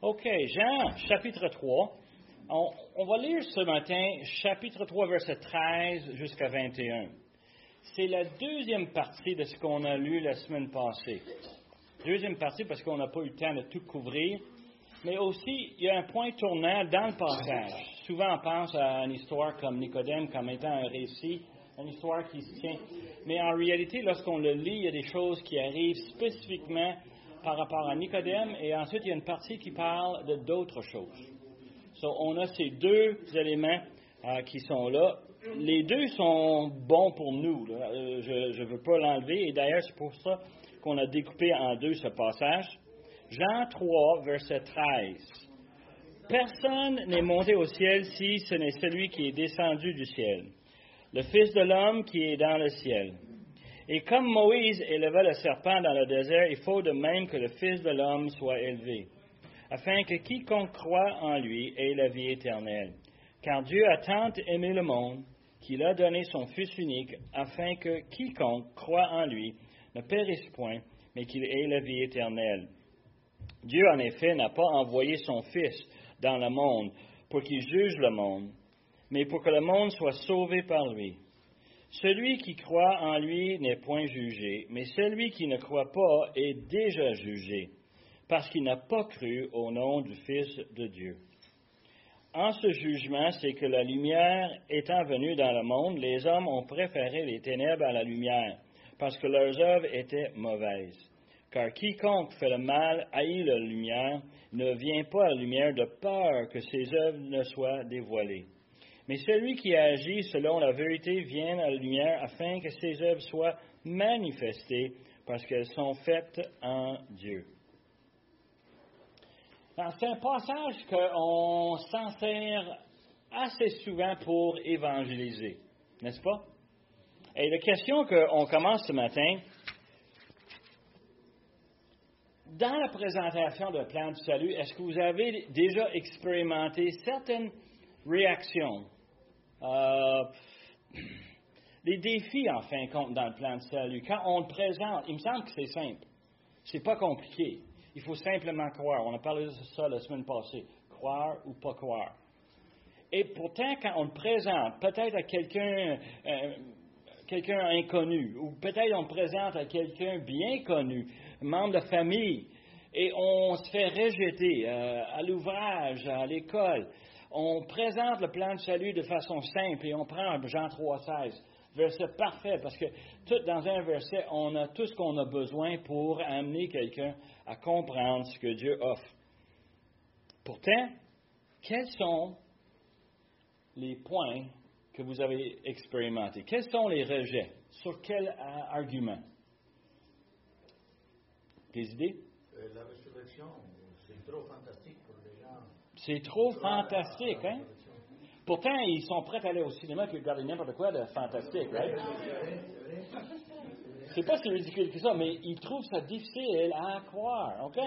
OK, Jean, chapitre 3. On, va lire ce matin chapitre 3, verset 13 jusqu'à 21. C'est la deuxième partie de ce qu'on a lu la semaine passée. Deuxième partie parce qu'on n'a pas eu le temps de tout couvrir. Mais aussi, il y a un point tournant dans le passage. Souvent, on pense à une histoire comme Nicodème comme étant un récit, une histoire qui se tient. Mais en réalité, lorsqu'on le lit, il y a des choses qui arrivent spécifiquement par rapport à Nicodème, et ensuite il y a une partie qui parle de d'autres choses. So, on a ces deux éléments euh, qui sont là. Les deux sont bons pour nous. Euh, je ne veux pas l'enlever, et d'ailleurs c'est pour ça qu'on a découpé en deux ce passage. Jean 3, verset 13. Personne n'est monté au ciel si ce n'est celui qui est descendu du ciel, le Fils de l'homme qui est dans le ciel. Et comme Moïse éleva le serpent dans le désert, il faut de même que le Fils de l'homme soit élevé, afin que quiconque croit en lui ait la vie éternelle. Car Dieu a tant aimé le monde qu'il a donné son Fils unique, afin que quiconque croit en lui ne périsse point, mais qu'il ait la vie éternelle. Dieu, en effet, n'a pas envoyé son Fils dans le monde pour qu'il juge le monde, mais pour que le monde soit sauvé par lui. Celui qui croit en lui n'est point jugé, mais celui qui ne croit pas est déjà jugé, parce qu'il n'a pas cru au nom du Fils de Dieu. En ce jugement, c'est que la lumière étant venue dans le monde, les hommes ont préféré les ténèbres à la lumière, parce que leurs œuvres étaient mauvaises. Car quiconque fait le mal haït la lumière, ne vient pas à la lumière de peur que ses œuvres ne soient dévoilées. Mais celui qui agit selon la vérité vient à la lumière afin que ses œuvres soient manifestées parce qu'elles sont faites en Dieu. C'est un passage qu'on s'en sert assez souvent pour évangéliser, n'est-ce pas? Et la question qu'on commence ce matin, dans la présentation de plan du salut, est-ce que vous avez déjà expérimenté certaines réactions euh, les défis, en fin de compte, dans le plan de salut, quand on le présente, il me semble que c'est simple. C'est pas compliqué. Il faut simplement croire. On a parlé de ça la semaine passée. Croire ou pas croire. Et pourtant, quand on le présente, peut-être à quelqu'un, euh, quelqu'un inconnu, ou peut-être on le présente à quelqu'un bien connu, membre de famille, et on se fait rejeter euh, à l'ouvrage, à l'école, on présente le plan de salut de façon simple et on prend Jean 3,16, verset parfait, parce que dans un verset, on a tout ce qu'on a besoin pour amener quelqu'un à comprendre ce que Dieu offre. Pourtant, quels sont les points que vous avez expérimentés? Quels sont les rejets? Sur quel euh, argument? Des idées? Euh, la résurrection, c'est trop fantastique c'est trop fantastique, hein? Pourtant, ils sont prêts à aller au cinéma et regarder n'importe quoi de fantastique, right? C'est pas si ridicule que ça, mais ils trouvent ça difficile à croire, OK?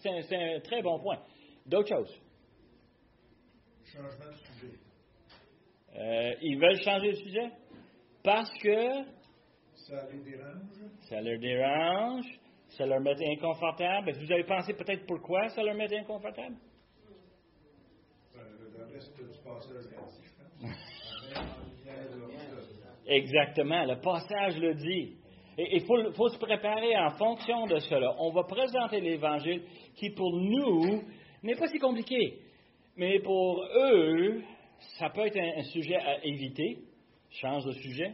C'est un, très bon point. D'autres choses? Changement de sujet. Euh, ils veulent changer de sujet? Parce que. Ça les dérange? Ça leur dérange. Ça leur met inconfortable. Vous avez pensé peut-être pourquoi ça leur met inconfortable? Exactement, le passage le dit. Et il faut, faut, se préparer en fonction de cela. On va présenter l'Évangile qui, pour nous, n'est pas si compliqué. Mais pour eux, ça peut être un, sujet à éviter. Change de sujet.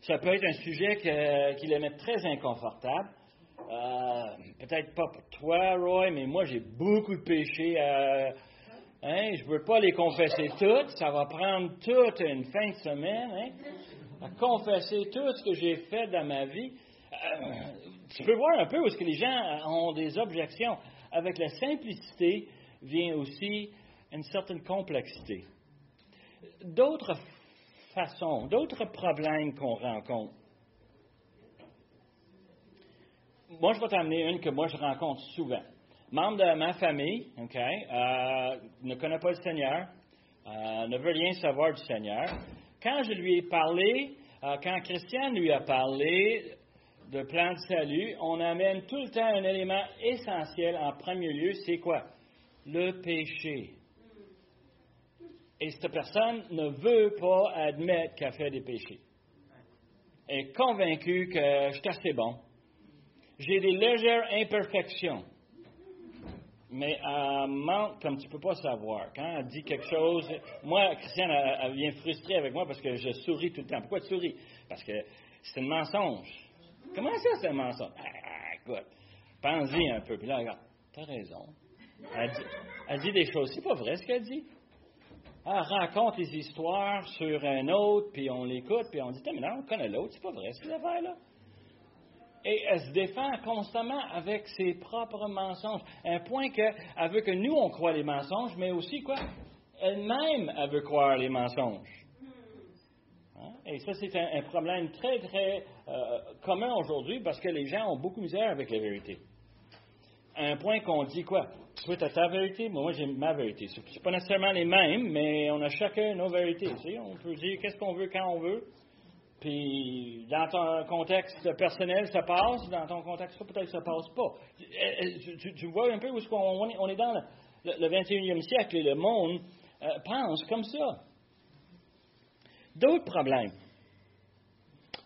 Ça peut être un sujet qui les met très inconfortable. Euh, peut-être pas pour toi, Roy, mais moi, j'ai beaucoup de péchés Hein? Je ne veux pas les confesser toutes. Ça va prendre toute une fin de semaine hein? à confesser tout ce que j'ai fait dans ma vie. Euh, tu peux voir un peu où est-ce que les gens ont des objections. Avec la simplicité vient aussi une certaine complexité. D'autres façons, d'autres problèmes qu'on rencontre. Moi, je vais t'amener une que moi je rencontre souvent membre de ma famille, OK, euh, ne connaît pas le Seigneur, euh, ne veut rien savoir du Seigneur. Quand je lui ai parlé, euh, quand Christiane lui a parlé de plan de salut, on amène tout le temps un élément essentiel en premier lieu, c'est quoi? le péché. Et cette personne ne veut pas admettre qu'elle fait des péchés. Elle est convaincue que je suis assez bon. J'ai des légères imperfections. Mais elle ment comme tu ne peux pas savoir. Quand elle dit quelque chose, moi, Christiane, elle, vient frustrée avec moi parce que je souris tout le temps. Pourquoi tu souris? Parce que c'est un mensonge. Comment ça, c'est un mensonge? Ah, écoute, pense-y un peu. Puis là, regarde, t'as raison. Elle dit, elle dit des choses. C'est pas vrai ce qu'elle dit. Elle raconte des histoires sur un autre, puis on l'écoute, puis on dit, mais non, on connaît l'autre, c'est pas vrai ces affaires-là. Et elle se défend constamment avec ses propres mensonges. Un point qu'elle veut que nous, on croit les mensonges, mais aussi quoi? Elle-même, elle veut croire les mensonges. Hein? Et ça, c'est un, problème très, très euh, commun aujourd'hui parce que les gens ont beaucoup de misère avec la vérité. Un point qu'on dit quoi? Toi, tu as ta vérité, moi, j'ai ma vérité. Ce n'est pas nécessairement les mêmes, mais on a chacun nos vérités. On peut dire qu'est-ce qu'on veut quand on veut. Puis, dans ton contexte personnel, ça passe? Dans ton contexte, peut-être ça passe pas. Tu, tu, tu, vois un peu où est-ce qu'on est, on est dans le, le, 21e siècle et le monde euh, pense comme ça. D'autres problèmes.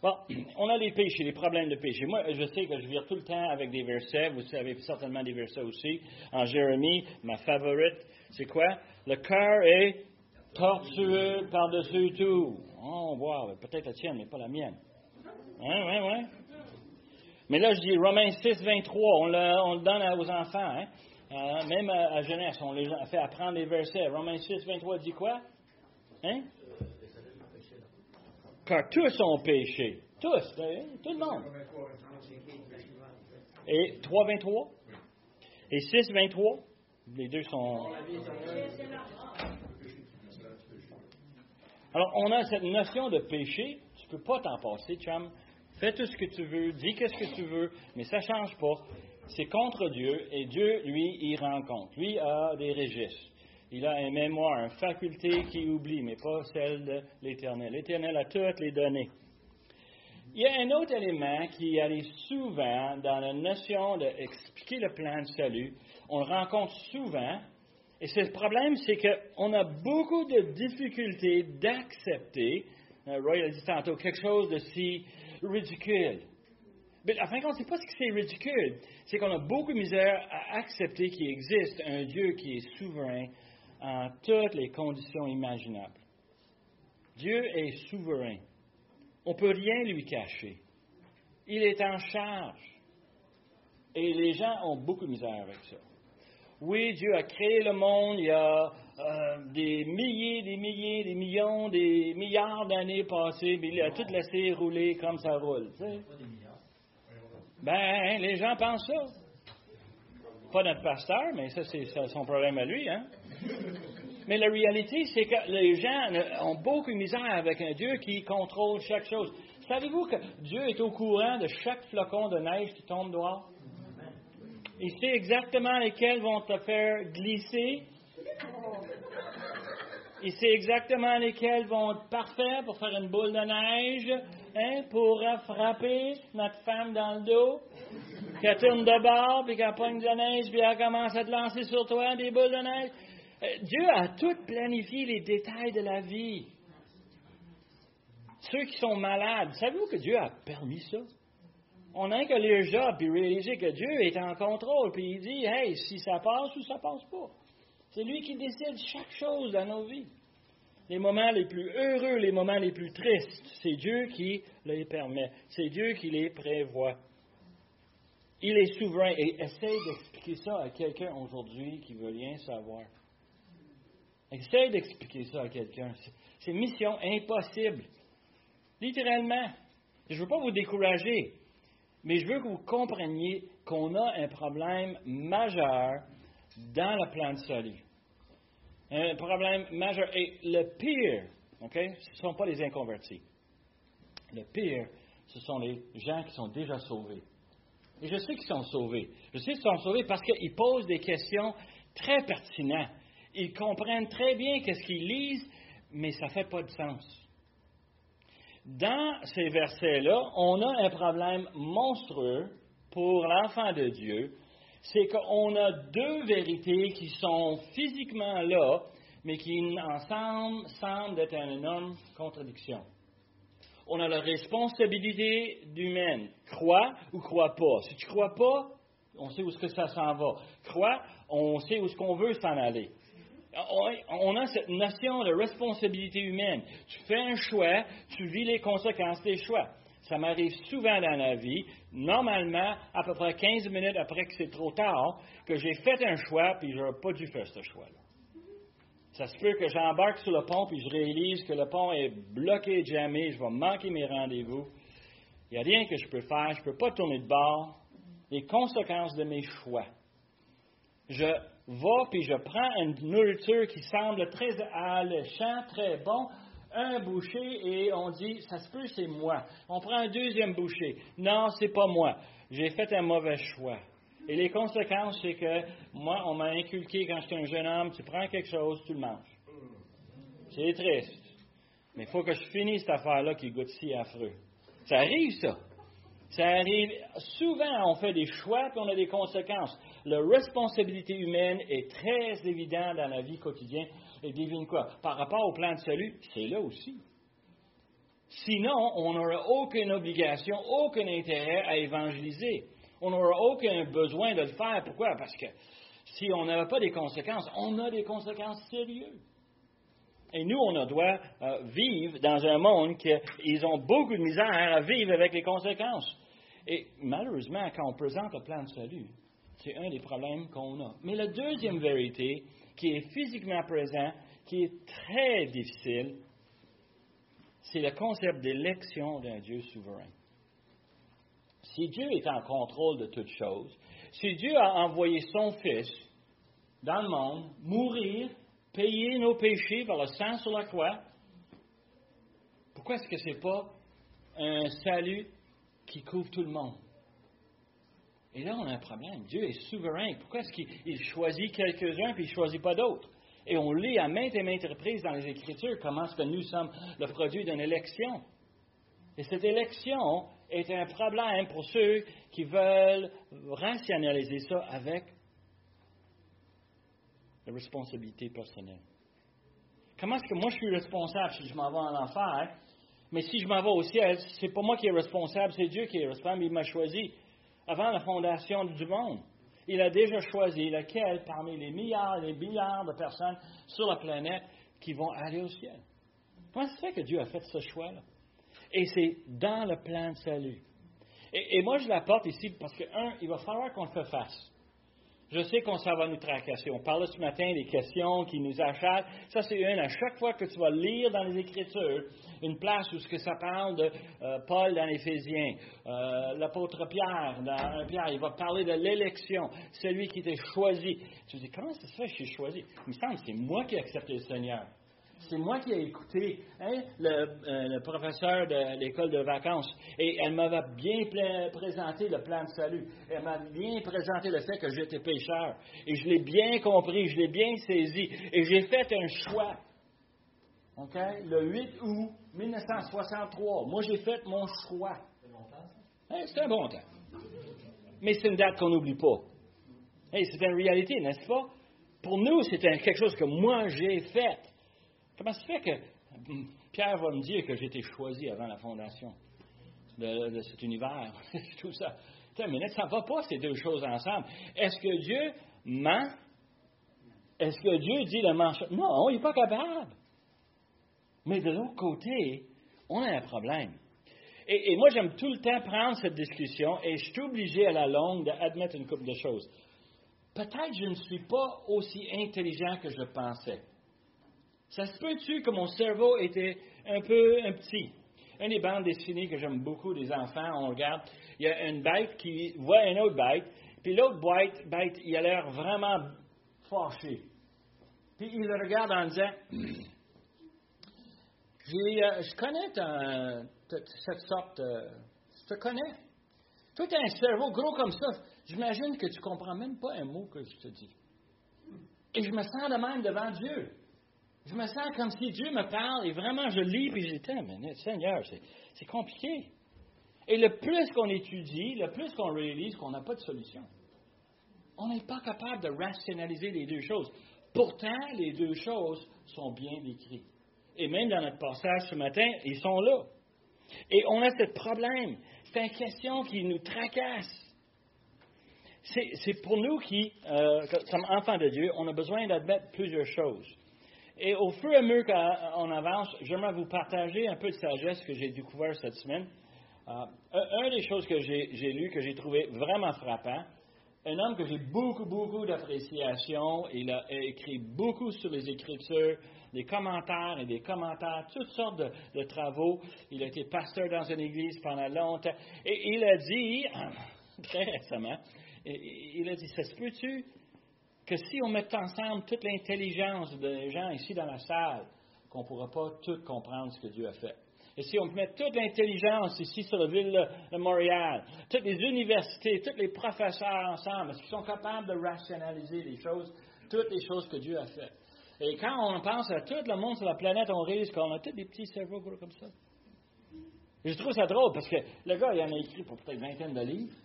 Bon, on a les péchés, les problèmes de péché. Moi, je sais que je vire tout le temps avec des versets. Vous savez certainement des versets aussi. En Jérémie, ma favorite, c'est quoi? Le cœur est tortueux par-dessus tout. Oh, wow, peut-être la tienne, mais pas la mienne. Oui, oui, oui. Mais là, je dis Romains 6, 23, on le, on le donne aux enfants, hein? euh, même à, à, jeunesse, on les fait apprendre les versets. Romains 6, 23 dit quoi? Hein? Car tous ont péché. Tous, hein? tout le monde. Et 3, 23? Et 6, 23? Les deux sont. Alors, on a cette notion de péché. Tu ne peux pas t'en passer, chum. Fais tout ce que tu veux, dis qu'est-ce que tu veux, mais ça ne change pas. C'est contre Dieu et Dieu, lui, il rend compte. Lui a des registres. Il a une mémoire, une faculté qui oublie, mais pas celle de l'Éternel. L'Éternel a toutes les données. Il y a un autre élément qui arrive souvent dans la notion d'expliquer le plan de salut. On le rencontre souvent, et ce problème, c'est qu'on a beaucoup de difficultés d'accepter, Roy a dit tantôt, quelque chose de si ridicule. Mais à fin de compte, c'est pas ce que c'est ridicule, c'est qu'on a beaucoup de misère à accepter qu'il existe un Dieu qui est souverain en toutes les conditions imaginables. Dieu est souverain. On ne peut rien lui cacher. Il est en charge. Et les gens ont beaucoup de misère avec ça. Oui, Dieu a créé le monde il y a euh, des milliers, des milliers, des millions, des milliards d'années passées, mais il a tout laissé rouler comme ça roule. Ben, les gens pensent ça. Pas notre pasteur, mais ça, c'est son problème à lui. Hein? Mais la réalité, c'est que les gens ont beaucoup de misère avec un Dieu qui contrôle chaque chose. Savez-vous que Dieu est au courant de chaque flocon de neige qui tombe dehors? Il sait exactement lesquels vont te faire glisser. Il sait exactement lesquels vont être parfaits pour faire une boule de neige, hein, pour frapper notre femme dans le dos, qu'elle tourne de bord, puis qu'elle pogne de neige, puis elle commence à te lancer sur toi des boules de neige. Dieu a tout planifié les détails de la vie. Ceux qui sont malades, savez-vous que Dieu a permis ça? On n'a qu'à lire Job et réaliser que Dieu est en contrôle, puis il dit, hey, si ça passe ou ça passe pas. C'est lui qui décide chaque chose dans nos vies. Les moments les plus heureux, les moments les plus tristes, c'est Dieu qui les permet. C'est Dieu qui les prévoit. Il est souverain et essaye d'expliquer ça à quelqu'un aujourd'hui qui veut rien savoir. Essaye d'expliquer ça à quelqu'un. C'est mission impossible. Littéralement. Je ne veux pas vous décourager, mais je veux que vous compreniez qu'on a un problème majeur dans le plan de salut. Un problème majeur. Et le pire, OK, ce ne sont pas les inconvertis. Le pire, ce sont les gens qui sont déjà sauvés. Et je sais qu'ils sont sauvés. Je sais qu'ils sont sauvés parce qu'ils posent des questions très pertinentes. Ils comprennent très bien qu'est-ce qu'ils lisent, mais ça ne fait pas de sens. Dans ces versets-là, on a un problème monstrueux pour l'enfant de Dieu. c'est qu'on a deux vérités qui sont physiquement là, mais qui ensemble semblent être une énorme contradiction. On a la responsabilité humaine. Crois ou crois pas. Si tu crois pas, on sait où est-ce que ça s'en va. Crois, on sait où est-ce qu'on veut s'en aller. On a cette notion de responsabilité humaine. Tu fais un choix, tu vis les conséquences des choix. Ça m'arrive souvent dans la vie, normalement, à peu près 15 minutes après que c'est trop tard, que j'ai fait un choix, puis je n'aurais pas dû faire ce choix-là. Ça se peut que j'embarque sur le pont, puis je réalise que le pont est bloqué, jamais, je vais manquer mes rendez-vous. Il n'y a rien que je peux faire, je ne peux pas tourner de bord. Les conséquences de mes choix. Je vais, puis je prends une nourriture qui semble très alléchante, très bon, un boucher et on dit, ça se peut, c'est moi. On prend un deuxième boucher. Non, c'est pas moi. J'ai fait un mauvais choix. Et les conséquences, c'est que moi, on m'a inculqué quand j'étais un jeune homme, tu prends quelque chose, tu le manges. C'est triste. Mais il faut que je finisse cette affaire-là qui goûte si affreux. Ça arrive, ça. Ça arrive. Souvent, on fait des choix et on a des conséquences. La responsabilité humaine est très évidente dans la vie quotidienne. Et devine quoi? Par rapport au plan de salut, c'est là aussi. Sinon, on n'aura aucune obligation, aucun intérêt à évangéliser. On n'aura aucun besoin de le faire. Pourquoi? Parce que si on n'avait pas des conséquences, on a des conséquences sérieuses. Et nous, on doit euh, vivre dans un monde qu'ils ont beaucoup de misère à vivre avec les conséquences. Et malheureusement, quand on présente le plan de salut, c'est un des problèmes qu'on a. Mais la deuxième vérité, qui est physiquement présent, qui est très difficile, c'est le concept d'élection d'un Dieu souverain. Si Dieu est en contrôle de toutes choses, si Dieu a envoyé son Fils dans le monde, mourir, payer nos péchés par le sang sur la croix, pourquoi est-ce que ce n'est pas un salut qui couvre tout le monde? Et là, on a un problème. Dieu est souverain. Pourquoi est-ce qu'il choisit quelques-uns puis il ne choisit pas d'autres? Et on lit à maintes et maintes reprises dans les Écritures comment est-ce que nous sommes le produit d'une élection. Et cette élection est un problème pour ceux qui veulent rationaliser ça avec la responsabilité personnelle. Comment est-ce que moi je suis responsable si je m'en vais en enfer, mais si je m'en vais au ciel, c'est pas moi qui est responsable, c'est Dieu qui est responsable, il m'a choisi avant la fondation du monde. Il a déjà choisi lequel parmi les milliards et les milliards de personnes sur la planète qui vont aller au ciel. Comment fait que Dieu a fait ce choix-là? Et c'est dans le plan de salut. Et, moi, je l'apporte ici parce que, un, il va falloir qu'on le fasse. Je sais qu'on s'en va nous tracasser. On parlait ce matin des questions qui nous achalent. Ça, c'est une. À chaque fois que tu vas lire dans les Écritures une place où ce que ça parle de euh, Paul dans l'Éphésiens, euh, l'apôtre Pierre dans Pierre, il va parler de l'élection, celui qui était choisi. Tu dis, comment ça fait que je suis choisi? Il me semble que c'est moi qui ai accepté le Seigneur. C'est moi qui ai écouté hein, euh, le, professeur de l'école de vacances et elle m'avait bien présenté le plan de salut. Elle m'a bien présenté le fait que j'étais pécheur. Et je l'ai bien compris, je l'ai bien saisi. Et j'ai fait un choix. Le 8 août 1963. Moi, j'ai fait mon choix. Hein, c'est un bon temps. Mais c'est une date qu'on n'oublie pas. c'est une réalité, n'est-ce pas? Pour nous, c'est quelque chose que moi j'ai fait. Comment ça se fait que hum, Pierre va me dire que j'ai été choisi avant la fondation de, cet univers? Tout ça. ça ne va pas ces deux choses ensemble. Est-ce que Dieu ment? Est-ce que Dieu dit le mensonge? Non, il n'est pas capable. Mais de l'autre côté, on a un problème. Et, moi, j'aime tout le temps prendre cette discussion et je suis obligé à la longue d'admettre une couple de choses. Peut-être que je ne suis pas aussi intelligent que je pensais. Ça se peut-tu que mon cerveau était un peu un petit? Une des bandes dessinées que j'aime beaucoup des enfants, on regarde, il y a une bête qui voit une autre bête, puis l'autre bête, bête, il a l'air vraiment fâché. Puis il le regarde en disant, euh, je connais cette sorte, euh, je te connais. Toi, tu as un cerveau gros comme ça. J'imagine que tu comprends même pas un mot que je te dis. Et je me sens de même devant Dieu. Je me sens comme si Dieu me parle et vraiment je lis et je dis, mais Seigneur, c'est compliqué. Et le plus qu'on étudie, le plus qu'on réalise qu'on n'a pas de solution. On n'est pas capable de rationaliser les deux choses. Pourtant, les deux choses sont bien décrites. Et même dans notre passage ce matin, ils sont là. Et on a ce problème. C'est une question qui nous tracasse. C'est pour nous qui, euh, comme enfants de Dieu, on a besoin d'admettre plusieurs choses. Et au fur et à mesure qu'on avance, j'aimerais vous partager un peu de sagesse que j'ai découvert cette semaine. Euh, un, des choses que j'ai lu, que j'ai trouvé vraiment frappant, un homme que j'ai beaucoup, beaucoup d'appréciation, il a écrit beaucoup sur les Écritures, des commentaires et des commentaires, toutes sortes de, travaux. Il a été pasteur dans une église pendant longtemps. Et il a dit, très récemment, il a dit, ça se peut-tu que si on met ensemble toute l'intelligence des gens ici dans la salle, qu'on ne pourra pas tout comprendre ce que Dieu a fait. Et si on met toute l'intelligence ici sur la ville de Montréal, toutes les universités, tous les professeurs ensemble, est-ce qu'ils sont capables de rationaliser les choses, toutes les choses que Dieu a faites? Et quand on pense à tout le monde sur la planète, on réalise qu'on a tous des petits cerveaux comme ça. Et je trouve ça drôle parce que le gars, il en a écrit pour peut-être vingtaine de livres,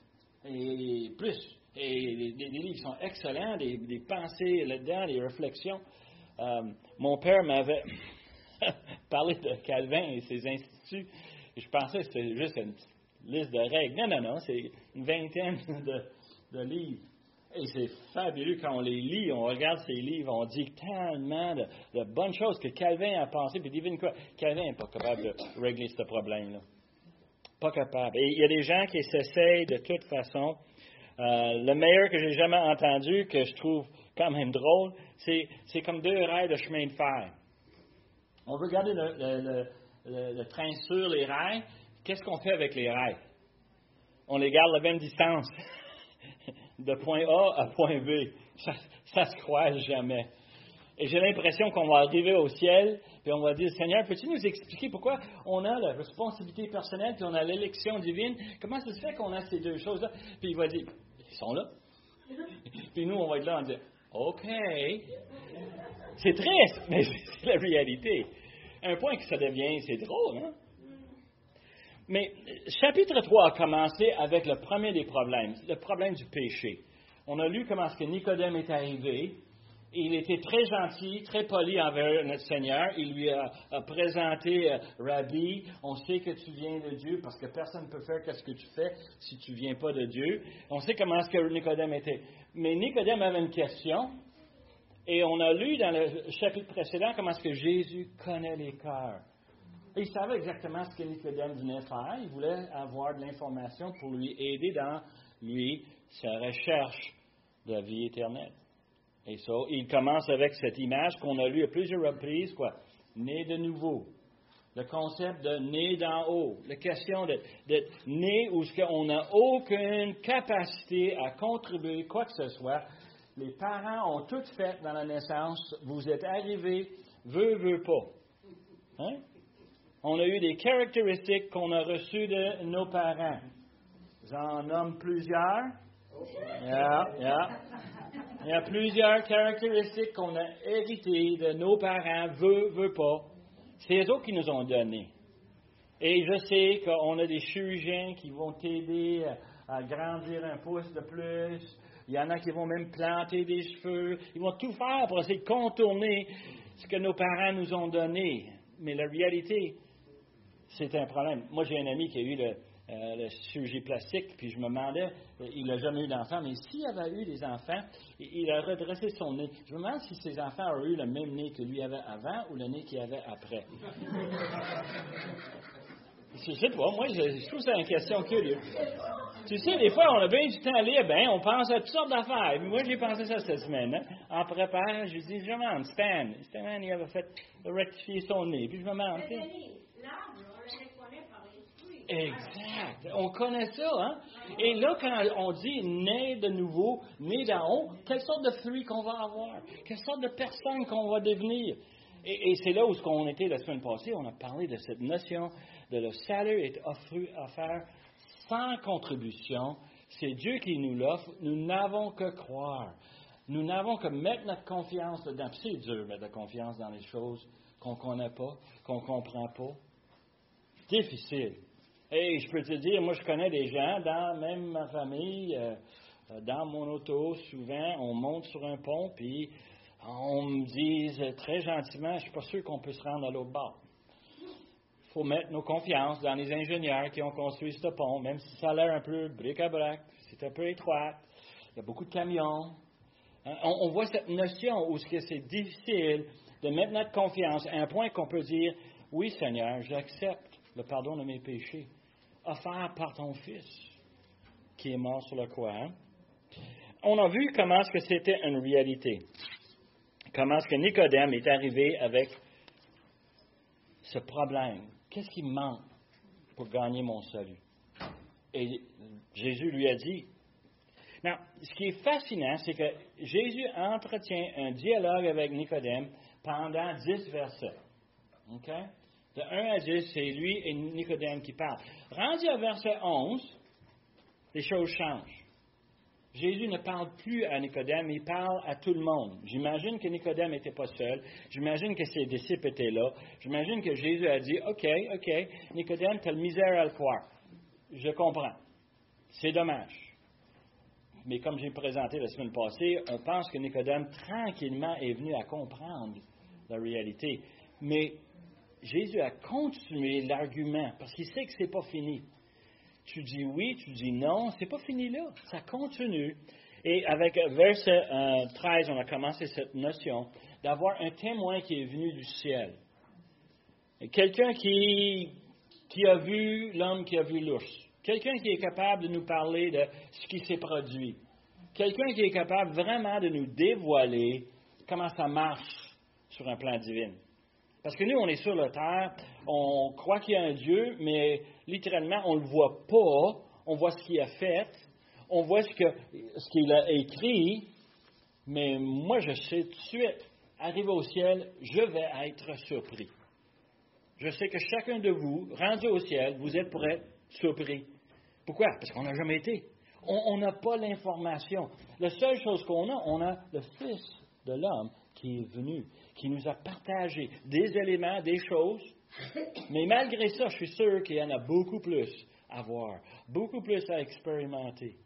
et plus. Et les, livres sont excellents, des, pensées là-dedans, des réflexions. Euh, mon père m'avait parlé de Calvin et ses instituts. Et je pensais que c'était juste une liste de règles. Non, non, non, c'est une vingtaine de, livres. Et c'est fabuleux quand on les lit, on regarde ces livres, on dit tellement de, bonnes choses que Calvin a pensé. Puis devine quoi, Calvin n'est pas capable de régler ce problème-là. Pas capable. Et il y a des gens qui s'essayent de toute façon le meilleur que j'ai jamais entendu, que je trouve quand même drôle, c'est comme deux rails de chemin de fer. On veut garder le, train sur les rails. Qu'est-ce qu'on fait avec les rails? On les garde la même distance, de point A à point B. Ça, ne se croise jamais. Et j'ai l'impression qu'on va arriver au ciel, et on va dire, Seigneur, peux-tu nous expliquer pourquoi on a la responsabilité personnelle, puis on a l'élection divine? Comment ça se fait qu'on a ces deux choses-là? Puis il va dire, ils sont là. Puis nous, on va être là en disant OK. C'est triste, mais c'est la réalité. Un point que ça devient, c'est drôle, hein? Mais chapitre 3 a commencé avec le premier des problèmes, le problème du péché. On a lu comment est-ce que Nicodème est arrivé, il était très gentil, très poli envers notre Seigneur. Il lui a, présenté euh, Rabbi, on sait que tu viens de Dieu parce que personne ne peut faire ce que tu fais si tu ne viens pas de Dieu. On sait comment est-ce que Nicodème était. Mais Nicodème avait une question. Et on a lu dans le chapitre précédent comment est-ce que Jésus connaît les cœurs. il savait exactement ce que Nicodème venait faire. Il voulait avoir de l'information pour lui aider dans, lui, sa recherche de la vie éternelle. Et ça, il commence avec cette image qu'on a lue à plusieurs reprises, quoi. Né de nouveau. Le concept de né d'en haut. La question d'être né où on n'a aucune capacité à contribuer quoi que ce soit. Les parents ont tout fait dans la naissance. Vous êtes arrivés, veut, veut pas. Hein? On a eu des caractéristiques qu'on a reçues de nos parents. J'en nomme plusieurs. Yeah, yeah. Il y a plusieurs caractéristiques qu'on a héritées de nos parents, veut, veut pas. C'est eux qui nous ont donné. Et je sais qu'on a des chirurgiens qui vont t'aider à grandir un pouce de plus. Il y en a qui vont même planter des cheveux. Ils vont tout faire pour essayer de contourner ce que nos parents nous ont donné. Mais la réalité, c'est un problème. Moi, j'ai un ami qui a eu le, euh, la chirurgie plastique, puis je me demandais, euh, il n'a jamais eu d'enfant, mais s'il avait eu des enfants, il a redressé son nez. Je me demande si ses enfants auraient eu le même nez que lui avait avant ou le nez qu'il avait après. je sais pas, moi, je, trouve ça une question curieuse. Tu sais, des fois, on a bien du temps à lire, ben, on pense à toutes sortes d'affaires. Moi, j'ai pensé ça cette semaine. Hein. En préparant, je dis, je me demande, Stan, Stan, il avait fait rectifier son nez. Puis je me demande, Exact. On connaît ça, hein? Et là, quand on dit né de nouveau, né d'en haut, quelle sorte de fruits qu'on va avoir? Quelle sorte de personne qu'on va devenir? Et, c'est là où ce qu'on était la semaine passée, on a parlé de cette notion de le salut est offert sans contribution. C'est Dieu qui nous l'offre. Nous n'avons que croire. Nous n'avons que mettre notre confiance dedans. C'est dur mettre la confiance dans les choses qu'on ne connaît pas, qu'on ne comprend pas. Difficile. Et je peux te dire, moi, je connais des gens, dans même ma famille, euh, dans mon auto, souvent, on monte sur un pont, puis on me dit très gentiment, je ne suis pas sûr qu'on peut se rendre à l'autre bord. Il faut mettre nos confiances dans les ingénieurs qui ont construit ce pont, même si ça a l'air un peu bric-à-brac, c'est un peu étroit, il y a beaucoup de camions. Hein, on, voit cette notion où c'est difficile de mettre notre confiance à un point qu'on peut dire, oui Seigneur, j'accepte le pardon de mes péchés, offert par ton Fils qui est mort sur la croix. On a vu comment est-ce que c'était une réalité. Comment est-ce que Nicodème est arrivé avec ce problème. Qu'est-ce qui manque pour gagner mon salut? Et Jésus lui a dit. Now, ce qui est fascinant, c'est que Jésus entretient un dialogue avec Nicodème pendant dix versets. OK? De 1 à 10, c'est lui et Nicodème qui parlent. Rendu à verset 11, les choses changent. Jésus ne parle plus à Nicodème, il parle à tout le monde. J'imagine que Nicodème n'était pas seul. J'imagine que ses disciples étaient là. J'imagine que Jésus a dit OK, OK, Nicodème, tu as le misère à le croire. Je comprends. C'est dommage. Mais comme j'ai présenté la semaine passée, on pense que Nicodème, tranquillement, est venu à comprendre la réalité. Mais Jésus a continué l'argument parce qu'il sait que ce n'est pas fini tu dis oui, tu dis non, c'est pas fini là, ça continue. Et avec verset 13, euh, on a commencé cette notion d'avoir un témoin qui est venu du ciel. Quelqu'un qui, qui a vu l'homme qui a vu l'ours. Quelqu'un qui est capable de nous parler de ce qui s'est produit. Quelqu'un qui est capable vraiment de nous dévoiler comment ça marche sur un plan divin. Parce que nous, on est sur la terre, on croit qu'il y a un Dieu, mais littéralement, on ne le voit pas. On voit ce qu'il a fait, on voit ce qu'il a écrit, mais moi, je sais tout de suite, arrivé au ciel, je vais être surpris. Je sais que chacun de vous, rendu au ciel, vous êtes pour être surpris. Pourquoi? Parce qu'on n'a jamais été. On n'a pas l'information. La seule chose qu'on a, on a le Fils de l'homme qui est venu, qui nous a partagé des éléments, des choses. Mais malgré ça, je suis sûr qu'il y en a beaucoup plus à voir, beaucoup plus à expérimenter.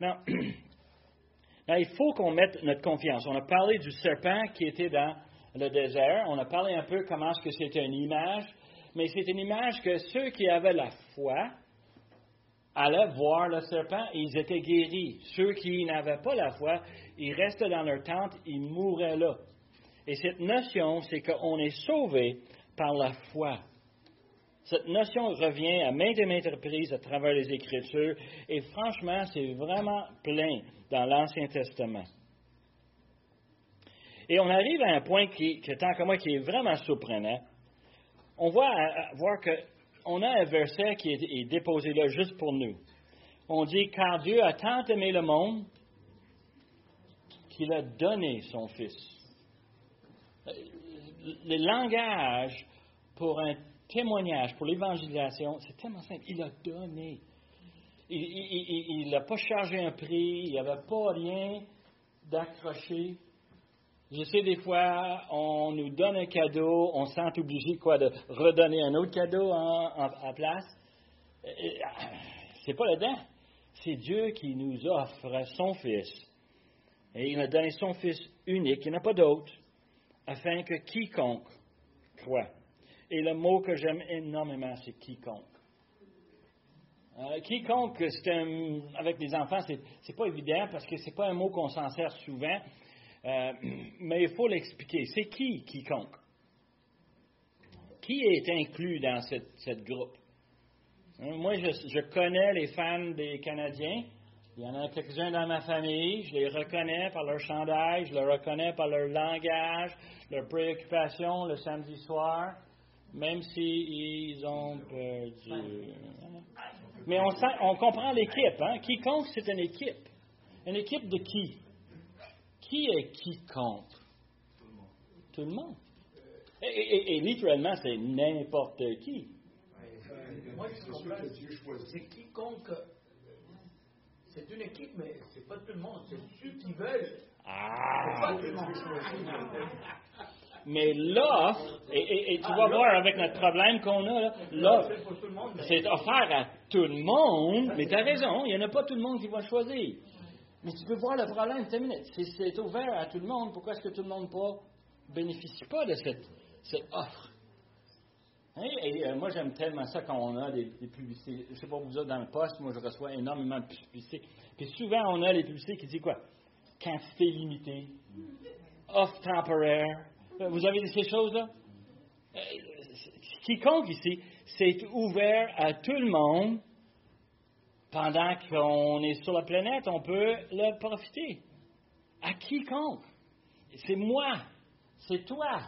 Maintenant, il faut qu'on mette notre confiance. On a parlé du serpent qui était dans le désert. On a parlé un peu comment est-ce que c'était une image. Mais c'est une image que ceux qui avaient la foi allaient voir le serpent et ils étaient guéris. Ceux qui n'avaient pas la foi, ils restaient dans leur tente, ils mouraient là. Et cette notion, c'est qu'on est sauvé par la foi. Cette notion revient à maintes et maintes reprises à travers les Écritures, et franchement, c'est vraiment plein dans l'Ancien Testament. Et on arrive à un point qui, tant que moi, qui est vraiment surprenant. On voit voir qu'on a un verset qui est déposé là juste pour nous. On dit, car Dieu a tant aimé le monde qu'il a donné son Fils le langage pour un témoignage, pour l'évangélisation, c'est tellement simple. Il a donné. Il n'a pas chargé un prix, il n'y avait pas rien d'accroché. Je sais, des fois, on nous donne un cadeau, on se sent obligé quoi, de redonner un autre cadeau en, place. C'est pas là-dedans. C'est Dieu qui nous offre son Fils. Et il a donné son Fils unique, il n'y en a pas d'autre afin que quiconque croit. Et le mot que j'aime énormément, c'est quiconque. Quiconque, avec des enfants, c'est, pas évident parce que c'est pas un mot qu'on s'en sert souvent, euh, mais il faut l'expliquer. C'est qui quiconque? Qui est inclus dans cette, groupe? Moi, je, je, connais les fans des Canadiens. Il y en a quelques-uns dans ma famille. Je les reconnais par leur chandail, je les reconnais par leur langage, leur préoccupation le samedi soir, même s'ils ont perdu. Mais on, on comprend l'équipe. Hein? Quiconque, c'est une équipe. Une équipe de qui? Qui est quiconque? Tout le monde. Et, littéralement, c'est n'importe qui. Moi, je comprends. C'est quiconque. C'est une équipe, mais c'est pas tout le monde. C'est ceux qui veulent. Ah! mais l'offre, et, tu vas voir avec notre problème qu'on a, l'offre, c'est offert à tout le monde, mais tu as raison, il n'y en a pas tout le monde qui va choisir. Mais tu peux voir le problème, c'est ouvert à tout le monde, pourquoi est-ce que tout le monde ne bénéficie pas de cette, cette offre? Hein, et, euh, moi, j'aime tellement ça quand on a des, publicités. Je ne sais pas vous autres dans le poste, moi, je reçois énormément de publicités. Puis souvent, on a les publicités qui disent quoi? Quantité limitée, offre temporaire. Euh, vous avez ces choses-là? Euh, quiconque ici, c'est ouvert à tout le monde. Pendant qu'on est sur la planète, on peut le profiter. À quiconque. C'est moi. C'est toi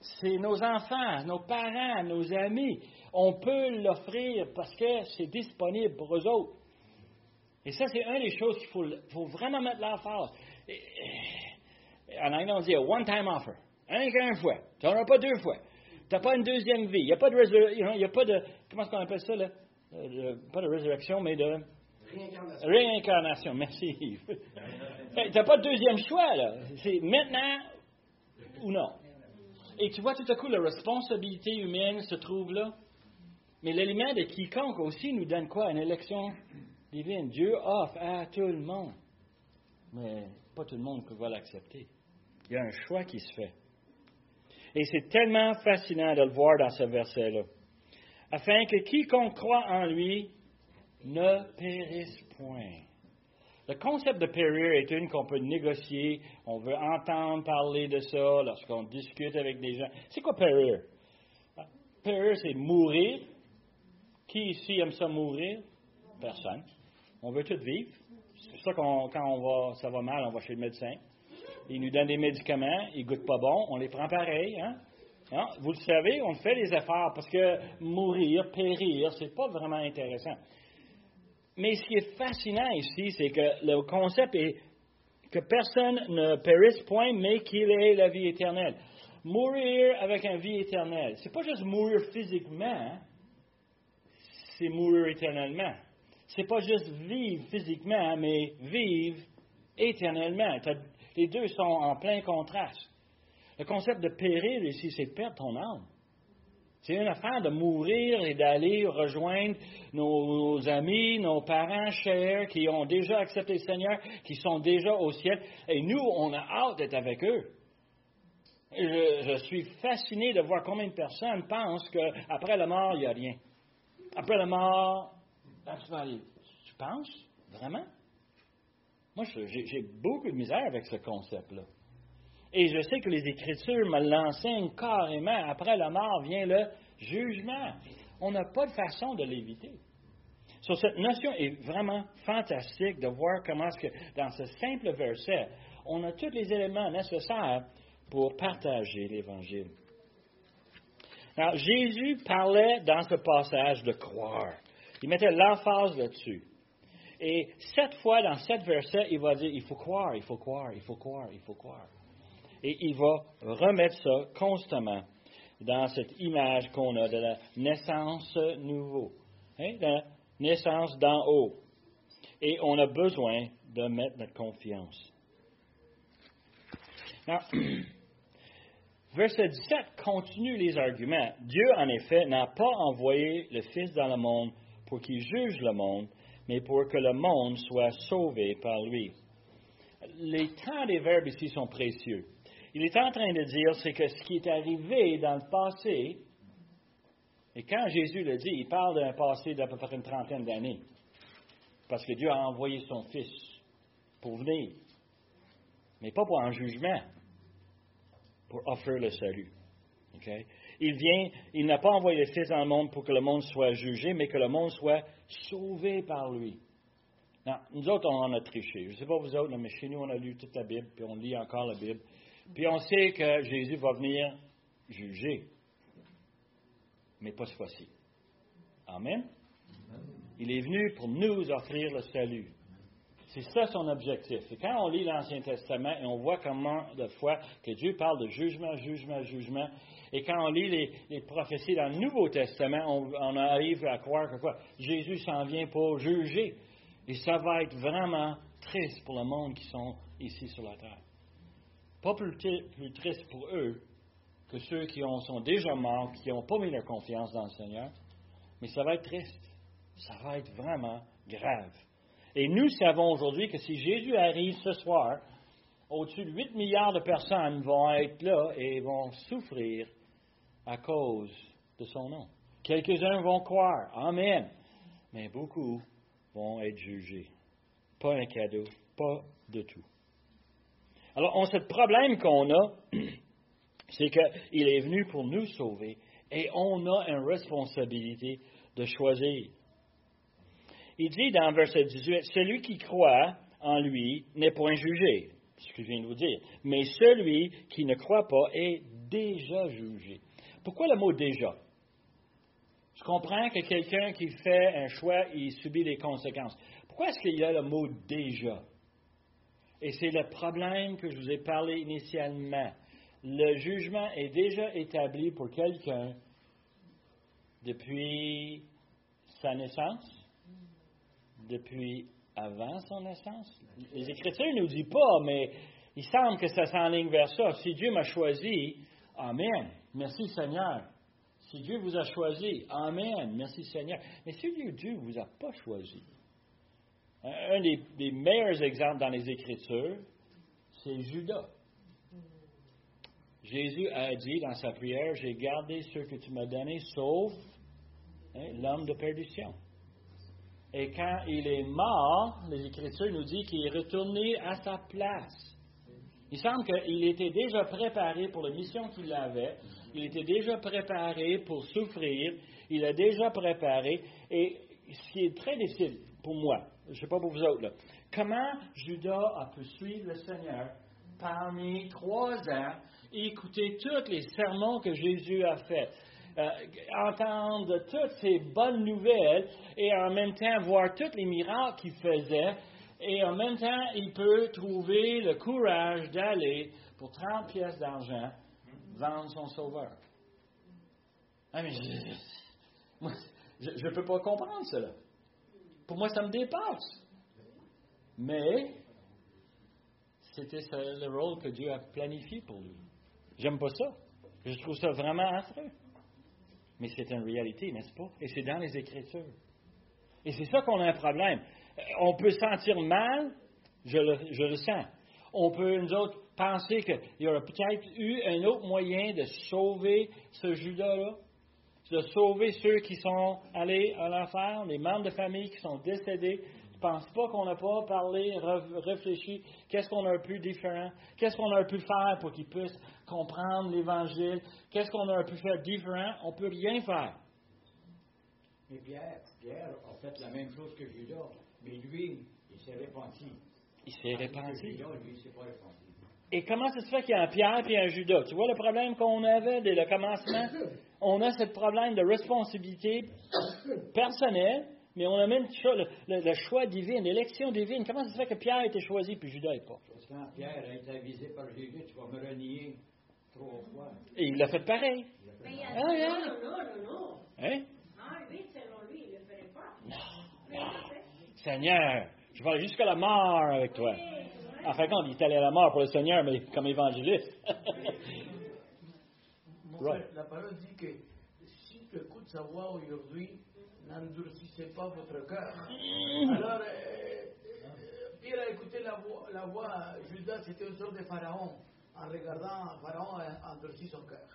c'est nos enfants, nos parents, nos amis. On peut l'offrir parce que c'est disponible pour eux autres. Et ça, c'est une des choses qu'il faut, vraiment mettre l'emphase. En anglais, on dit a one-time offer. Un qu'une fois. Tu n'en auras pas deux fois. Tu n'as pas une deuxième vie. Il n'y a pas de il y a pas de comment est-ce qu'on appelle ça là? Euh, pas de résurrection, mais de réincarnation. Réincarnation. Merci. tu n'as pas de deuxième choix là. C'est maintenant ou non. Et tu vois, tout à coup, la responsabilité humaine se trouve là. Mais l'élément de quiconque aussi nous donne quoi? Une élection divine. Dieu offre à tout le monde. Mais pas tout le monde va l'accepter. Il y a un choix qui se fait. Et c'est tellement fascinant de le voir dans ce verset-là. Afin que quiconque croit en lui ne périsse point. Le concept de périr est une qu'on peut négocier. On veut entendre parler de ça lorsqu'on discute avec des gens. C'est quoi périr? Périr, c'est mourir. Qui ici aime ça mourir? Personne. On veut tout vivre. C'est pour ça qu'on, quand on va, ça va mal, on va chez le médecin. Il nous donne des médicaments, ils goûtent pas bon, on les prend pareil. Hein? Vous le savez, on fait les efforts parce que mourir, périr, c'est pas vraiment intéressant. Mais ce qui est fascinant ici, c'est que le concept est que personne ne périsse point, mais qu'il ait la vie éternelle. Mourir avec une vie éternelle, c'est pas juste mourir physiquement, c'est mourir éternellement. C'est pas juste vivre physiquement, mais vivre éternellement. Les deux sont en plein contraste. Le concept de périr ici, c'est perdre ton âme. C'est une affaire de mourir et d'aller rejoindre nos, amis, nos parents chers qui ont déjà accepté le Seigneur, qui sont déjà au ciel. Et nous, on a hâte d'être avec eux. Je, suis fasciné de voir combien de personnes pensent qu'après la mort, il n'y a rien. Après la mort, tu penses? Vraiment? Moi, j'ai beaucoup de misère avec ce concept-là. Et je sais que les Écritures me l'enseignent carrément. Après la mort vient le jugement. On n'a pas de façon de l'éviter. cette notion est vraiment fantastique de voir comment que dans ce simple verset, on a tous les éléments nécessaires pour partager l'Évangile. Jésus parlait dans ce passage de croire. Il mettait l'emphase là-dessus. Et sept fois dans sept versets, il va dire, il faut croire, il faut croire, il faut croire, il faut croire. Et il va remettre ça constamment dans cette image qu'on a de la naissance nouveau, hein, de la naissance d'en haut. Et on a besoin de mettre notre confiance. verset 17 continue les arguments. Dieu, en effet, n'a pas envoyé le Fils dans le monde pour qu'il juge le monde, mais pour que le monde soit sauvé par lui. Les temps des verbes ici sont précieux il est en train de dire, c'est que ce qui est arrivé dans le passé, et quand Jésus le dit, il parle d'un passé d'à peu près une trentaine d'années, parce que Dieu a envoyé son Fils pour venir, mais pas pour un jugement, pour offrir le salut. Il vient, il n'a pas envoyé le Fils dans le monde pour que le monde soit jugé, mais que le monde soit sauvé par lui. Nous autres, on en a triché. Je ne sais pas vous autres, mais chez nous, on a lu toute la Bible, puis on lit encore la Bible. Puis on sait que Jésus va venir juger, mais pas cette fois-ci. Amen. Il est venu pour nous offrir le salut. C'est ça son objectif. Et quand on lit l'Ancien Testament et on voit comment de fois que Dieu parle de jugement, jugement, jugement, et quand on lit les, prophéties dans le Nouveau Testament, on, on, arrive à croire que quoi? Jésus s'en vient pour juger. Et ça va être vraiment triste pour le monde qui sont ici sur la terre. Pas plus, triste pour eux, que ceux qui ont, sont déjà morts, qui n'ont pas mis leur confiance dans le Seigneur. Mais ça va être triste. Ça va être vraiment grave. Et nous savons aujourd'hui que si Jésus arrive ce soir, au-dessus de 8 milliards de personnes vont être là et vont souffrir à cause de son nom. Quelques-uns vont croire. Amen. Mais beaucoup vont être jugés. Pas un cadeau, pas de tout. Alors, on le problème qu'on a, c'est qu'il est venu pour nous sauver et on a une responsabilité de choisir. Il dit dans verset 18, Celui qui croit en lui n'est point jugé, ce que je viens de vous dire, mais celui qui ne croit pas est déjà jugé. Pourquoi le mot déjà? Je comprends que quelqu'un qui fait un choix, il subit les conséquences. Pourquoi est-ce qu'il y a le mot déjà? Et c'est le problème que je vous ai parlé initialement. Le jugement est déjà établi pour quelqu'un depuis sa naissance, depuis avant son naissance. Les Écritures ne nous disent pas, mais il semble que ça s'enligne vers ça. Si Dieu m'a choisi, Amen. Merci Seigneur. Si Dieu vous a choisi, Amen. Merci Seigneur. Mais si Dieu ne vous a pas choisi, un des, meilleurs exemples dans les Écritures, c'est Judas. Jésus a dit dans sa prière, j'ai gardé ce que tu m'as donné, sauf hein, l'homme de perdition. Et quand il est mort, les Écritures nous disent qu'il est retourné à sa place. Il semble qu'il était déjà préparé pour la mission qu'il avait. Il était déjà préparé pour souffrir. Il a déjà préparé. Et ce qui est très difficile pour moi, je ne sais pas pour vous autres, comment Judas a pu suivre le Seigneur parmi trois ans écouter tous les sermons que Jésus a faits? Euh, entendre toutes ces bonnes nouvelles et en même temps voir tous les miracles qu'il faisait. Et en même temps, il peut trouver le courage d'aller pour 30 pièces d'argent vendre son sauveur. Ah, mais je ne peux pas comprendre cela. Pour moi, ça me dépasse. Mais c'était le rôle que Dieu a planifié pour lui. J'aime pas ça. Je trouve ça vraiment affreux. Mais c'est une réalité, n'est-ce pas? Et c'est dans les Écritures. Et c'est ça qu'on a un problème. On peut sentir mal, je le, je sens. On peut, nous autres, penser qu'il y aurait peut-être eu un autre moyen de sauver ce Judas-là, de sauver ceux qui sont allés à l'enfer, les membres de famille qui sont décédés. Je ne pense pas qu'on n'a pas parlé, réfléchi, qu'est-ce qu'on aurait pu différent, qu'est-ce qu'on aurait pu faire pour qu'ils puissent comprendre l'Évangile, qu'est-ce qu'on aurait pu faire différent, on ne peut rien faire. Mais Pierre, Pierre a fait la même chose que Judas, mais lui, il s'est répandu. Il s'est répandu. Judas, lui, il s'est pas répandu. Et comment ça se fait qu'il y a un Pierre et un Judas? Tu vois le problème qu'on avait dès le commencement? On a ce problème de responsabilité personnelle, mais on a même le, choix divin, l'élection divine. Comment ça se fait que Pierre a été choisi puis Judas n'est pas? Parce que quand Pierre a été avisé par Jésus, tu vas me renier trois fois. Et il l'a fait pareil. Mais il a Ah, dit, yeah. non, non, non, non. Hein? Ah, lui, selon lui, il ne le ferait pas. Non, le. Seigneur, je vais aller jusqu'à la mort avec toi. Oui, oui. En fin de compte, il est allé à la mort pour le Seigneur, mais comme évangéliste. Right. la parole dit que si tu écoutes sa voix aujourd'hui, n'endurcissez pas votre cœur. Alors, euh, euh, Pierre a écouté la voix, la voix Judas, c'était une sorte de pharaon. En regardant Pharaon, a endurci son cœur.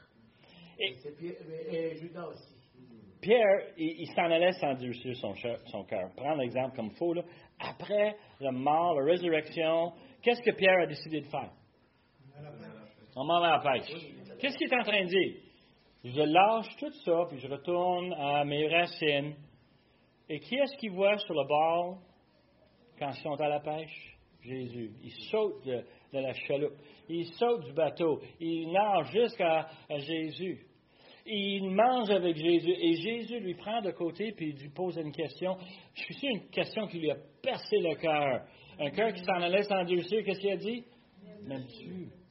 Et- Pierre- et Judas aussi. Pierre, il, il s'en allait s'endurcir son, cœur. Prends l'exemple comme faux. Là. Après la mort, la résurrection, qu'est-ce que Pierre a décidé de faire? On m'en va à la pêche. Qu'est-ce qu'il est en train de dire? Je lâche tout ça, puis je retourne à mes racines. Et qui est-ce qu'il voit sur le bord quand ils sont à la pêche? Jésus. Il saute de, la chaloupe. Il saute du bateau. Il nage jusqu'à Jésus. Il mange avec Jésus. Et Jésus lui prend de côté puis il lui pose une question. Je suis sûr une question qui lui a percé le cœur. Un cœur qui s'en allait s'endurcir. Qu'est-ce qu'il a dit? M'aimes-tu?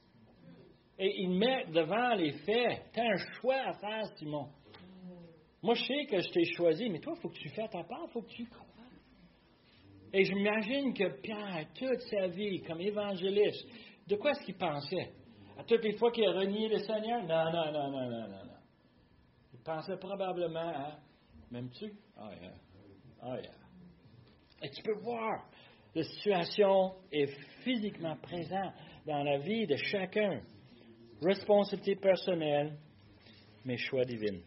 Et il met devant les faits. Tu as un choix à faire, Simon. Moi, je sais que je t'ai choisi, mais toi, il faut que tu fasses ta part, il faut que tu crois. Et je m'imagine que Pierre, toute sa vie, comme évangéliste, de quoi est-ce qu'il pensait? À toutes les fois qu'il a renié le Seigneur? Non, non, non, non, non, non, non. Il pensait probablement à M'aimes-tu? Ah, yeah. Ah, yeah. Et tu peux voir, la situation est physiquement présente dans la vie de chacun. Responsabilité personnelle, mais choix divin.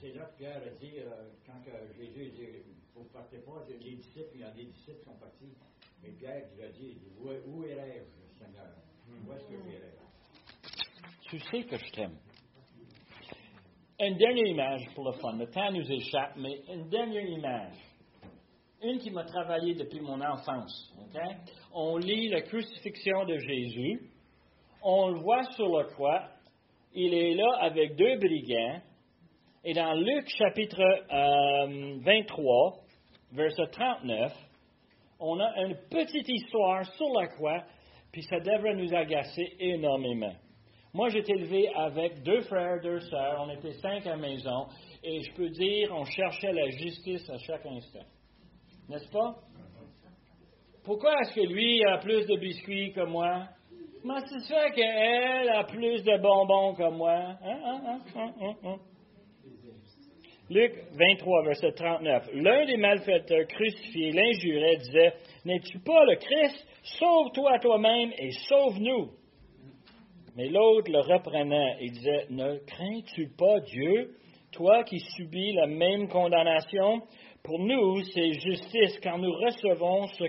C'est là que Pierre a dit, euh, quand Jésus dit, vous ne partez pas, les disciples, il y a des disciples qui sont partis. Mais Pierre qui a dit, il dit, où, où irai-je, Seigneur? Où est-ce que j'irai? Tu sais que je t'aime. Une dernière image pour le fun. Le temps nous échappe, mais une dernière image. Une qui m'a travaillé depuis mon enfance. ok? On lit la crucifixion de Jésus. On le voit sur le croix. Il est là avec deux brigands. Et dans Luc chapitre euh, 23, verset 39, on a une petite histoire sur la croix, puis ça devrait nous agacer énormément. Moi, j'étais élevé avec deux frères, deux sœurs, on était cinq à la maison, et je peux dire, on cherchait la justice à chaque instant. N'est-ce pas? Pourquoi est-ce que lui a plus de biscuits que moi? Comment ça se fait qu'elle a plus de bonbons que moi? Hein, hein, hein? Luc 23, verset 39. L'un des malfaiteurs crucifiés l'injurait, disait, N'es-tu pas le Christ? Sauve-toi toi-même et sauve-nous. Mais l'autre le reprenant et disait, Ne crains-tu pas Dieu, toi qui subis la même condamnation? Pour nous, c'est justice, car nous recevons ce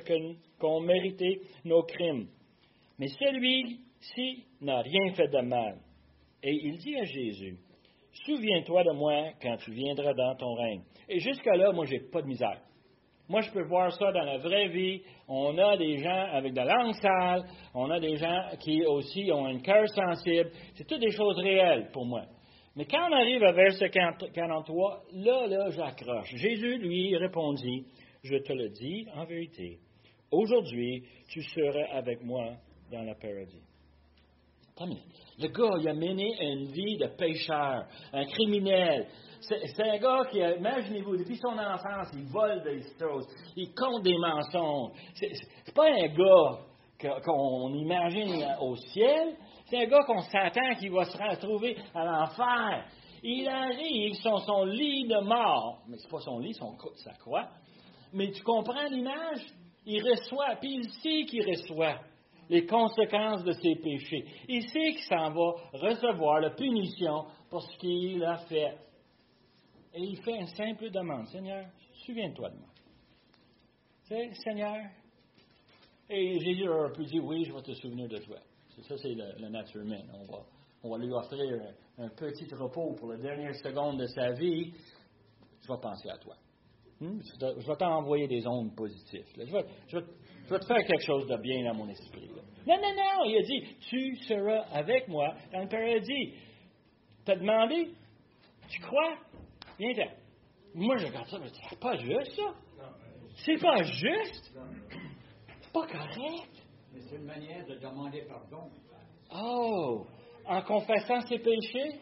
qu'ont mérité nos crimes. Mais celui-ci n'a rien fait de mal. Et il dit à Jésus, Souviens-toi de moi quand tu viendras dans ton règne. Et jusqu'à là, moi, j'ai pas de misère. Moi, je peux voir ça dans la vraie vie. On a des gens avec de la langue sale, on a des gens qui aussi ont un cœur sensible. C'est toutes des choses réelles pour moi. Mais quand on arrive à verset 40 43, là, là, j'accroche. Jésus, lui, répondit, Je te le dis en vérité, aujourd'hui, tu seras avec moi dans le paradis. Le gars, il a mené une vie de pécheur, un criminel. C'est un gars qui, imaginez-vous, depuis son enfance, il vole des choses, il compte des mensonges. C'est pas un gars qu'on imagine au ciel, c'est un gars qu'on s'attend qu'il va se retrouver à l'enfer. Il arrive sur son lit de mort, mais c'est pas son lit, son, sa croix. Mais tu comprends l'image? Il reçoit, puis il sait qu'il reçoit les conséquences de ses péchés. Il sait qu'il s'en va recevoir la punition pour ce qu'il a fait. Et il fait une simple demande. Seigneur, souviens-toi de moi. Tu sais, Seigneur. Et Jésus aurait pu dire, oui, je vais te souvenir de toi. Ça, c'est le nature humaine. On va, on va lui offrir un, petit repos pour la dernière seconde de sa vie. Je vais penser à toi. Hmm? Je vais t'envoyer des ondes positives. Je, vais, je je vais te faire quelque chose de bien dans mon esprit. là. Non, non, non, il a dit, tu seras avec moi dans le paradis. T'as demandé? Tu crois? Viens-t'en. Moi, je regarde ça, je me dis, c'est pas juste, ça. C'est pas juste. C'est pas correct. Mais c'est une manière de demander pardon. Oh, en confessant ses péchés,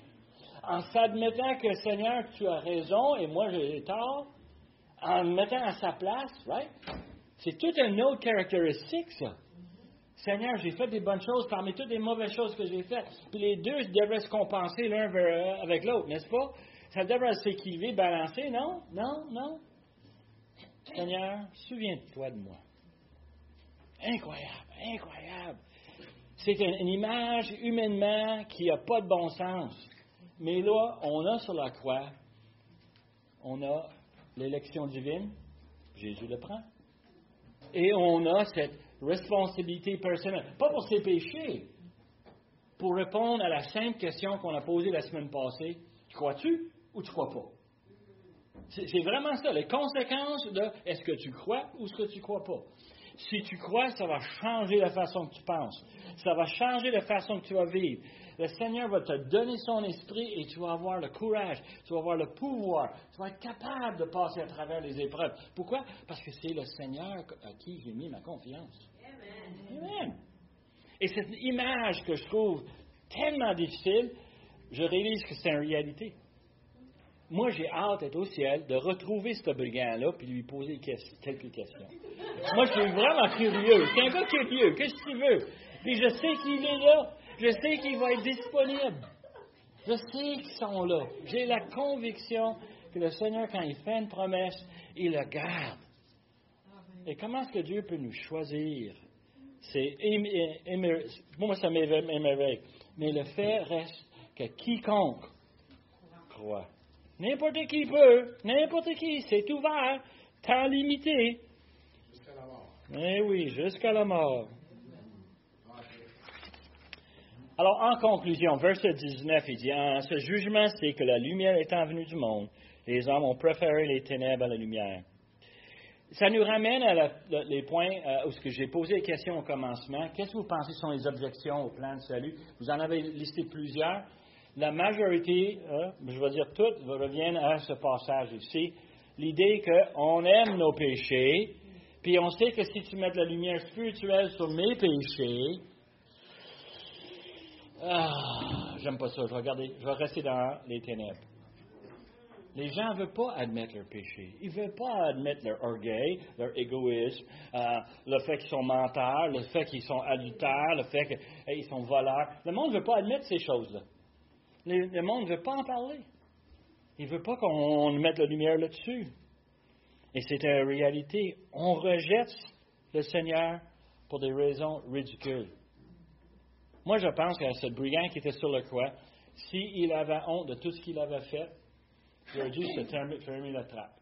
en s'admettant que Seigneur, tu as raison et moi j'ai tort, en me mettant à sa place, right? C'est toute une autre caractéristique, ça. Seigneur, j'ai fait des bonnes choses parmi toutes les mauvaises choses que j'ai faites. Puis les deux devraient se compenser l'un vers- avec l'autre, n'est-ce pas? Ça devrait s'équilibrer, balancer, non? Non? Non? Seigneur, souviens-toi de moi. Incroyable, incroyable. C'est une image humainement qui n'a pas de bon sens. Mais là, on a sur la croix, on a l'élection divine, Jésus le prend. Et on a cette responsabilité personnelle, pas pour ses péchés, pour répondre à la simple question qu'on a posée la semaine passée. Tu crois-tu ou tu crois pas? C'est vraiment ça, les conséquences de est-ce que tu crois ou est-ce que tu crois pas. Si tu crois, ça va changer la façon que tu penses. Ça va changer la façon que tu vas vivre. Le Seigneur va te donner son esprit et tu vas avoir le courage, tu vas avoir le pouvoir, tu vas être capable de passer à travers les épreuves. Pourquoi? Parce que c'est le Seigneur à qui j'ai mis ma confiance. Amen. Et cette image que je trouve tellement difficile, je réalise que c'est une réalité. Moi, j'ai hâte d'être au ciel, de retrouver ce brigand-là, puis lui poser que- quelques questions. Moi, je suis vraiment curieux. C'est un gars curieux. Qu'est-ce que tu veux? Puis je sais qu'il est là. Je sais qu'il va être disponible. Je sais qu'ils sont là. J'ai la conviction que le Seigneur, quand il fait une promesse, il la garde. Et comment est-ce que Dieu peut nous choisir? C'est moi, ça m'émerveille. Mais le fait reste que quiconque croit, n'importe qui peut, n'importe qui, c'est ouvert, temps limité. Jusqu'à la mort. Eh oui, jusqu'à la mort. Alors, en conclusion, verset 19, il dit, en ce jugement, c'est que la lumière étant venue du monde, les hommes ont préféré les ténèbres à la lumière. Ça nous ramène à la- le- les points euh, où ce que j'ai posé la question au commencement. Qu'est-ce que vous pensez sont les objections au plan de salut? Vous en avez listé plusieurs. La majorité, euh, je vais dire toutes, reviennent à ce passage ici. L'idée qu'on aime nos péchés, puis on sait que si tu mets de la lumière spirituelle sur mes péchés, ah, j'aime pas ça. Je vais, regarder, je vais rester dans les ténèbres. Les gens ne veulent pas admettre leur péché. Ils ne veulent pas admettre leur orgueil, leur égoïsme, euh, le fait qu'ils sont menteurs, le fait qu'ils sont adultères, le fait qu'ils sont voleurs. Le monde ne veut pas admettre ces choses-là. Le, le monde ne veut pas en parler. Il ne veut pas qu'on mette la lumière là-dessus. Et c'est une réalité. On rejette le Seigneur pour des raisons ridicules. Moi, je pense que ce brigand qui était sur le croix, s'il avait honte de tout ce qu'il avait fait, il aurait dû se fermer la trappe.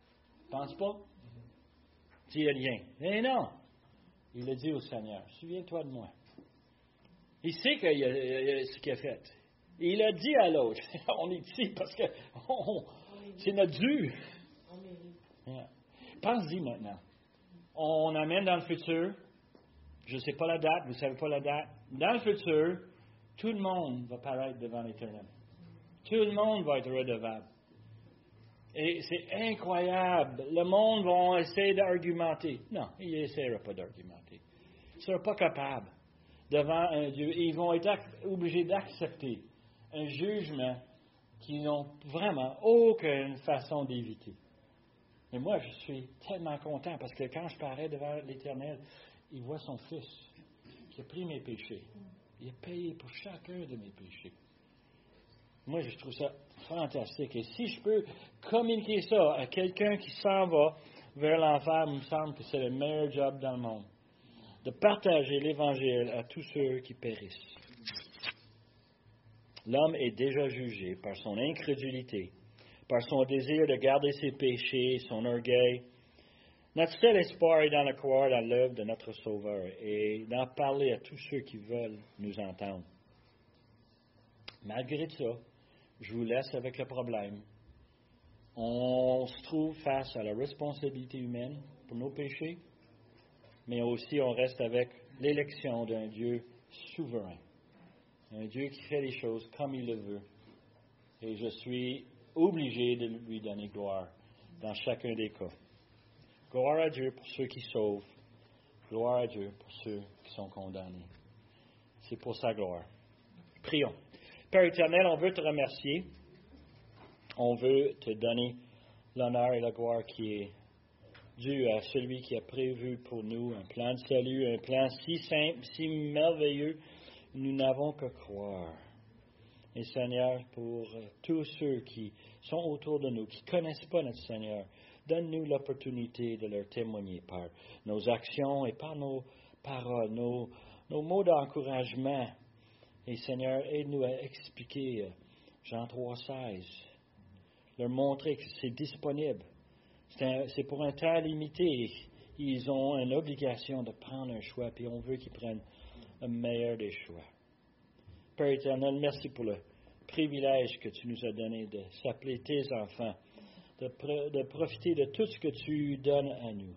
Pense pas? Dis rien. Mais non! Il a dit au Seigneur, souviens-toi de moi. Il sait qu'il a- il a- ce qu'il a fait. Et il a dit à l'autre, on est ici parce que c'est notre dû. Yeah. Pense-y maintenant. On amène dans le futur, je ne sais pas la date, vous ne savez pas la date. Dans le futur, tout le monde va paraître devant l'Éternel. Tout le monde va être redevable. Et c'est incroyable. Le monde va essayer d'argumenter. Non, il n'essaiera pas d'argumenter. Il ne sera pas capable devant un Dieu. Ils vont être obligés d'accepter un jugement qu'ils n'ont vraiment aucune façon d'éviter. Mais moi, je suis tellement content parce que quand je parais devant l'Éternel, il voit son Fils qui a pris mes péchés. Il a payé pour chacun de mes péchés. Moi, je trouve ça fantastique. Et si je peux communiquer ça à quelqu'un qui s'en va vers l'enfer, il me semble que c'est le meilleur job dans le monde. De partager l'Évangile à tous ceux qui périssent. L'homme est déjà jugé par son incrédulité, par son désir de garder ses péchés, son orgueil. Notre seul espoir est dans le croire dans l'œuvre de notre Sauveur et d'en parler à tous ceux qui veulent nous entendre. Malgré ça, je vous laisse avec le problème. On se trouve face à la responsabilité humaine pour nos péchés, mais aussi on reste avec l'élection d'un Dieu souverain, un Dieu qui fait les choses comme il le veut. Et je suis obligé de lui donner gloire dans chacun des cas. Gloire à Dieu pour ceux qui sauvent, gloire à Dieu pour ceux qui sont condamnés. C'est pour sa gloire. Prions. Père éternel, on veut te remercier. On veut te donner l'honneur et la gloire qui est dû à celui qui a prévu pour nous un plan de salut, un plan si simple, si merveilleux, nous n'avons que croire. Et Seigneur, pour tous ceux qui sont autour de nous, qui ne connaissent pas notre Seigneur, donne-nous l'opportunité de leur témoigner par nos actions et par nos paroles, nos, mots d'encouragement. Et Seigneur, aide-nous à expliquer euh, Jean 3,16, leur montrer que c'est disponible. C'est pour un temps limité. Ils ont une obligation de prendre un choix, puis on veut qu'ils prennent le meilleur des choix. Père éternel, merci pour le privilège que tu nous as donné de s'appeler tes enfants, de, profiter de tout ce que tu donnes à nous.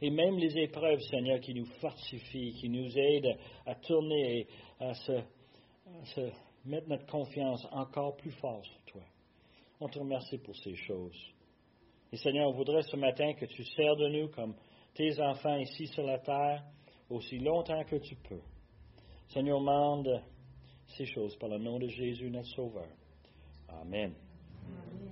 Et même les épreuves, Seigneur, qui nous fortifient, qui nous aident à tourner et à se mettre notre confiance encore plus fort sur toi. On te remercie pour ces choses. Et Seigneur, on voudrait ce matin que tu sers de nous comme tes enfants ici sur la terre aussi longtemps que tu peux. Seigneur, demande ces choses par le nom de Jésus, notre Sauveur. Amen.